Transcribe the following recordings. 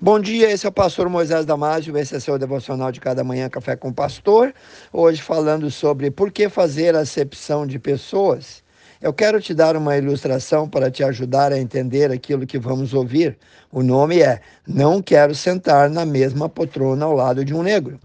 Bom dia, esse é o pastor Moisés Damásio, esse é seu devocional de cada manhã, Café com Pastor. Hoje falando sobre por que fazer acepção de pessoas. Eu quero te dar uma ilustração para te ajudar a entender aquilo que vamos ouvir. O nome é Não Quero Sentar na Mesma Poltrona ao lado de um negro.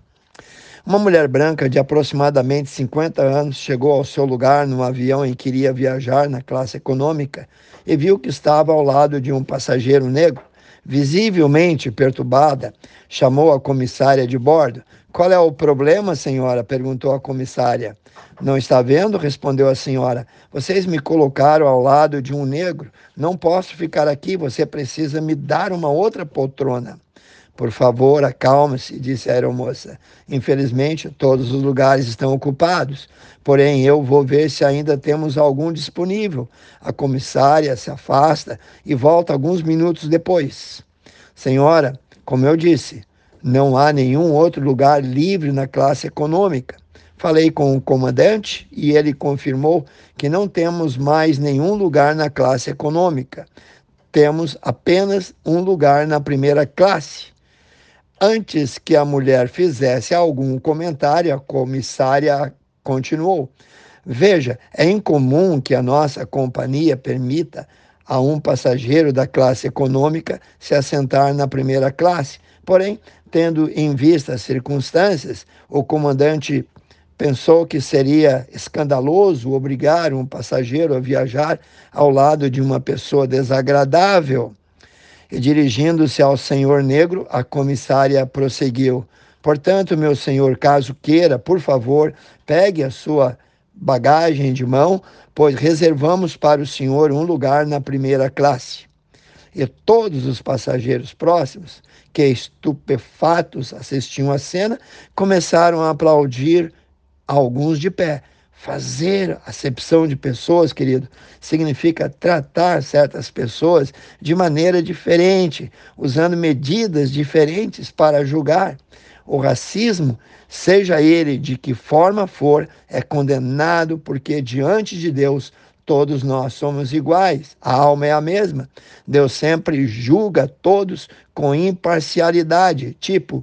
Uma mulher branca de aproximadamente 50 anos chegou ao seu lugar num avião em que iria viajar na classe econômica e viu que estava ao lado de um passageiro negro visivelmente perturbada, chamou a comissária de bordo. Qual é o problema, senhora? perguntou a comissária. Não está vendo? respondeu a senhora. Vocês me colocaram ao lado de um negro. Não posso ficar aqui, você precisa me dar uma outra poltrona. Por favor, acalme-se, disse a aeromoça. Infelizmente, todos os lugares estão ocupados. Porém, eu vou ver se ainda temos algum disponível. A comissária se afasta e volta alguns minutos depois. Senhora, como eu disse, não há nenhum outro lugar livre na classe econômica. Falei com o comandante e ele confirmou que não temos mais nenhum lugar na classe econômica. Temos apenas um lugar na primeira classe. Antes que a mulher fizesse algum comentário, a comissária continuou. Veja, é incomum que a nossa companhia permita a um passageiro da classe econômica se assentar na primeira classe. Porém, tendo em vista as circunstâncias, o comandante pensou que seria escandaloso obrigar um passageiro a viajar ao lado de uma pessoa desagradável. E dirigindo-se ao senhor negro, a comissária prosseguiu: Portanto, meu senhor, caso queira, por favor, pegue a sua bagagem de mão, pois reservamos para o senhor um lugar na primeira classe. E todos os passageiros próximos, que estupefatos assistiam à cena, começaram a aplaudir, alguns de pé. Fazer acepção de pessoas, querido, significa tratar certas pessoas de maneira diferente, usando medidas diferentes para julgar. O racismo, seja ele de que forma for, é condenado porque diante de Deus todos nós somos iguais, a alma é a mesma. Deus sempre julga todos com imparcialidade, tipo,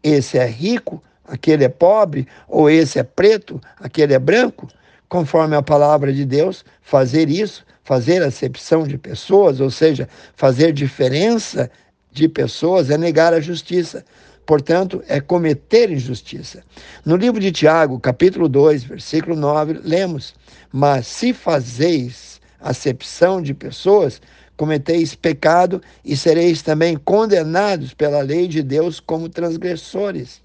esse é rico, aquele é pobre, ou esse é preto, aquele é branco, conforme a palavra de Deus, fazer isso, fazer acepção de pessoas, ou seja, fazer diferença de pessoas, é negar a justiça. Portanto, é cometer injustiça. No livro de Tiago, capítulo 2, versículo 9, lemos: Mas se fazeis acepção de pessoas, cometeis pecado e sereis também condenados pela lei de Deus como transgressores.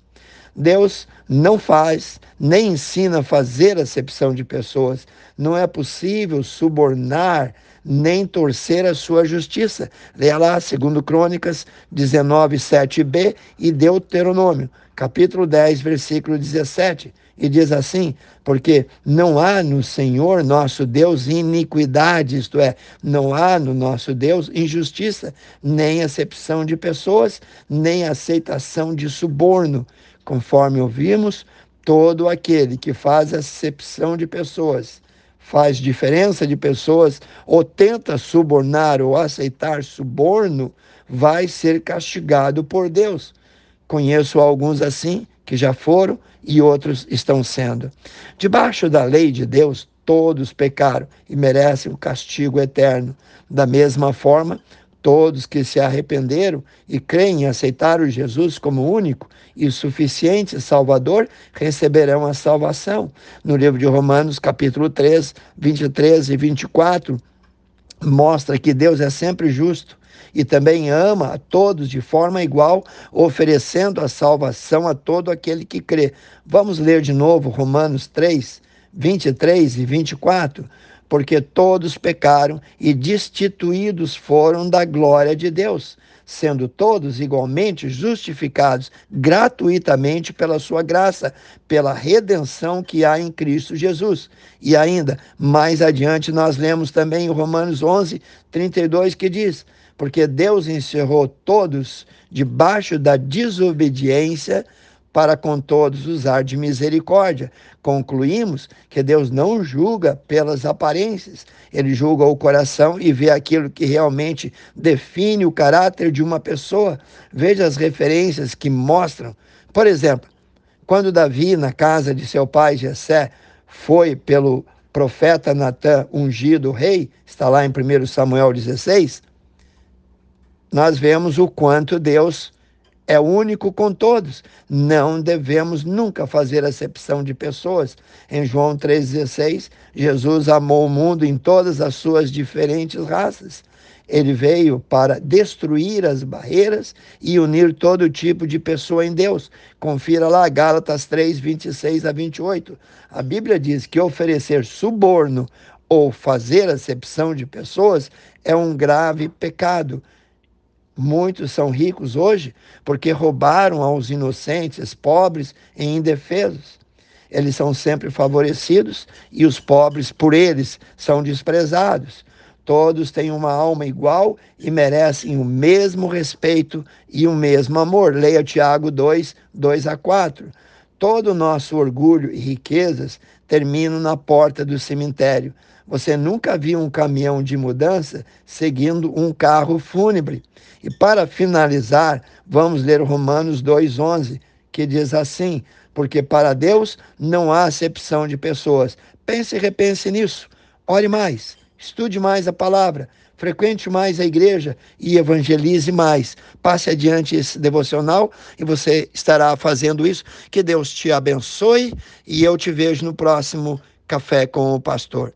Deus não faz, nem ensina a fazer acepção de pessoas. Não é possível subornar nem torcer a sua justiça. Leia lá, segundo Crônicas 19, 7b e Deuteronômio, capítulo 10, versículo 17. E diz assim: porque não há no Senhor nosso Deus iniquidade, isto é, não há no nosso Deus injustiça, nem acepção de pessoas, nem aceitação de suborno. Conforme ouvimos, todo aquele que faz acepção de pessoas, faz diferença de pessoas, ou tenta subornar ou aceitar suborno, vai ser castigado por Deus. Conheço alguns assim, que já foram e outros estão sendo. Debaixo da lei de Deus, todos pecaram e merecem o castigo eterno. Da mesma forma, Todos que se arrependeram e creem em aceitar o Jesus como único e suficiente Salvador receberão a salvação. No livro de Romanos, capítulo 3, 23 e 24, mostra que Deus é sempre justo e também ama a todos de forma igual, oferecendo a salvação a todo aquele que crê. Vamos ler de novo Romanos 3, 23 e 24 porque todos pecaram e destituídos foram da glória de Deus, sendo todos igualmente justificados gratuitamente pela sua graça, pela redenção que há em Cristo Jesus. E ainda, mais adiante, nós lemos também em Romanos 11, 32, que diz: Porque Deus encerrou todos debaixo da desobediência para com todos usar de misericórdia. Concluímos que Deus não julga pelas aparências, ele julga o coração e vê aquilo que realmente define o caráter de uma pessoa. Veja as referências que mostram. Por exemplo, quando Davi, na casa de seu pai Jessé, foi pelo profeta Natã ungido rei, está lá em 1 Samuel 16, nós vemos o quanto Deus é único com todos. Não devemos nunca fazer acepção de pessoas. Em João 3,16, Jesus amou o mundo em todas as suas diferentes raças. Ele veio para destruir as barreiras e unir todo tipo de pessoa em Deus. Confira lá Gálatas 3, 26 a 28. A Bíblia diz que oferecer suborno ou fazer acepção de pessoas é um grave pecado. Muitos são ricos hoje porque roubaram aos inocentes, pobres e indefesos. Eles são sempre favorecidos e os pobres, por eles, são desprezados. Todos têm uma alma igual e merecem o mesmo respeito e o mesmo amor. Leia Tiago 2, 2 a 4. Todo o nosso orgulho e riquezas terminam na porta do cemitério. Você nunca viu um caminhão de mudança seguindo um carro fúnebre. E para finalizar, vamos ler Romanos 2,11, que diz assim: Porque para Deus não há acepção de pessoas. Pense e repense nisso. Ore mais, estude mais a palavra, frequente mais a igreja e evangelize mais. Passe adiante esse devocional e você estará fazendo isso. Que Deus te abençoe e eu te vejo no próximo Café com o Pastor.